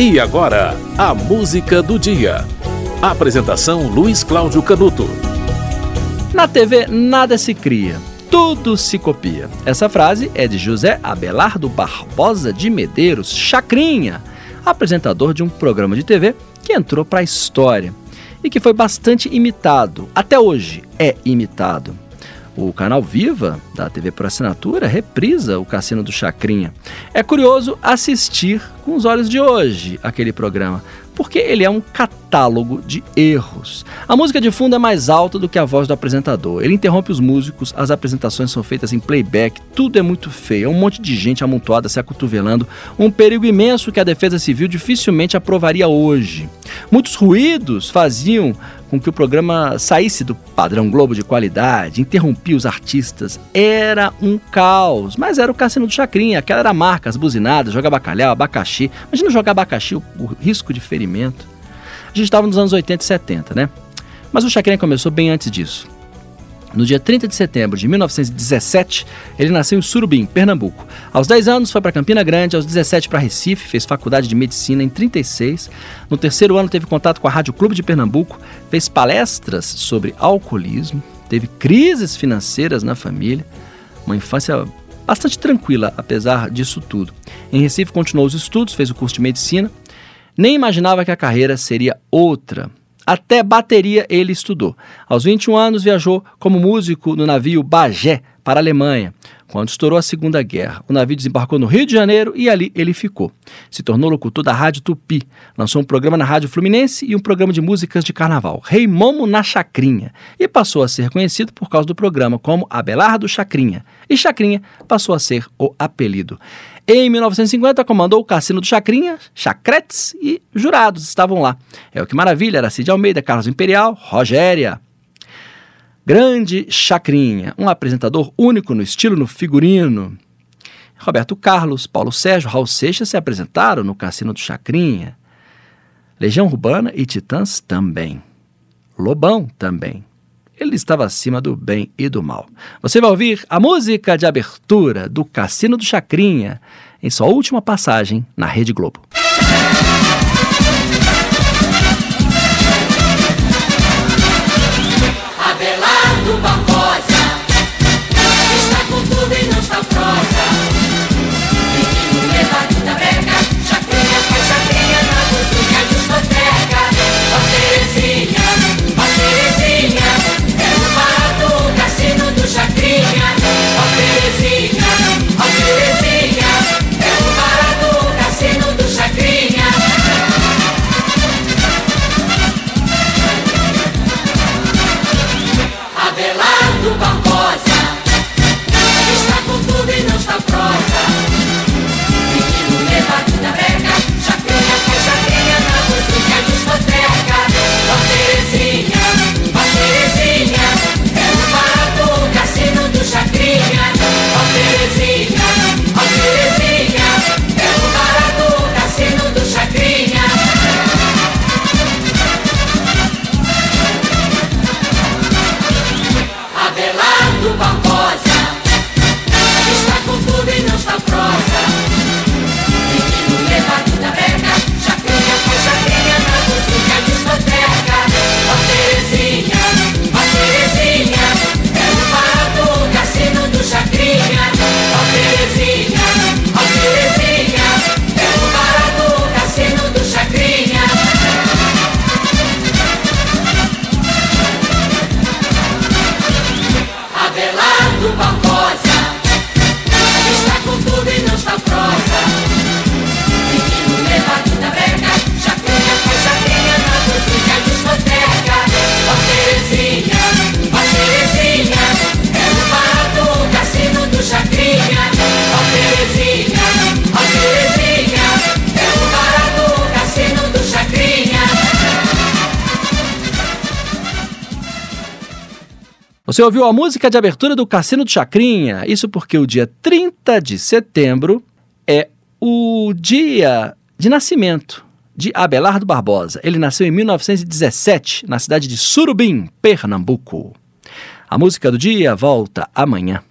E agora, a música do dia. Apresentação Luiz Cláudio Canuto. Na TV nada se cria, tudo se copia. Essa frase é de José Abelardo Barbosa de Medeiros, Chacrinha, apresentador de um programa de TV que entrou para a história e que foi bastante imitado. Até hoje é imitado. O canal Viva, da TV por assinatura, reprisa o Cassino do Chacrinha. É curioso assistir com os olhos de hoje aquele programa, porque ele é um catálogo de erros. A música de fundo é mais alta do que a voz do apresentador. Ele interrompe os músicos, as apresentações são feitas em playback, tudo é muito feio. É um monte de gente amontoada se acotovelando, um perigo imenso que a Defesa Civil dificilmente aprovaria hoje. Muitos ruídos faziam com que o programa saísse do padrão Globo de qualidade, interrompia os artistas. Era um caos, mas era o Cassino do Chacrinha, aquela era a marca, as buzinadas, joga bacalhau, abacaxi. Imagina jogar abacaxi, o, o risco de ferimento. A gente estava nos anos 80 e 70, né? Mas o Chacrinha começou bem antes disso. No dia 30 de setembro de 1917, ele nasceu em Surubim, Pernambuco. Aos 10 anos foi para Campina Grande, aos 17 para Recife, fez faculdade de medicina em 36. No terceiro ano teve contato com a Rádio Clube de Pernambuco, fez palestras sobre alcoolismo, teve crises financeiras na família, uma infância bastante tranquila apesar disso tudo. Em Recife continuou os estudos, fez o curso de medicina, nem imaginava que a carreira seria outra. Até bateria ele estudou. Aos 21 anos viajou como músico no navio Bagé para a Alemanha. Quando estourou a Segunda Guerra, o navio desembarcou no Rio de Janeiro e ali ele ficou. Se tornou locutor da Rádio Tupi, lançou um programa na Rádio Fluminense e um programa de músicas de carnaval, Rei Momo na Chacrinha, e passou a ser conhecido por causa do programa como Abelardo Chacrinha. E Chacrinha passou a ser o apelido. Em 1950, comandou o Cassino do Chacrinha, Chacretes e jurados estavam lá. É o que maravilha, era Cid Almeida, Carlos Imperial, Rogéria. Grande Chacrinha, um apresentador único no estilo no figurino. Roberto Carlos, Paulo Sérgio, Raul Seixas se apresentaram no Cassino do Chacrinha. Legião Urbana e Titãs também. Lobão também ele estava acima do bem e do mal. Você vai ouvir a música de abertura do Cassino do Chacrinha em sua última passagem na Rede Globo. nossa prova. Você ouviu a música de abertura do Cassino do Chacrinha? Isso porque o dia 30 de setembro é o dia de nascimento de Abelardo Barbosa. Ele nasceu em 1917, na cidade de Surubim, Pernambuco. A música do dia volta amanhã.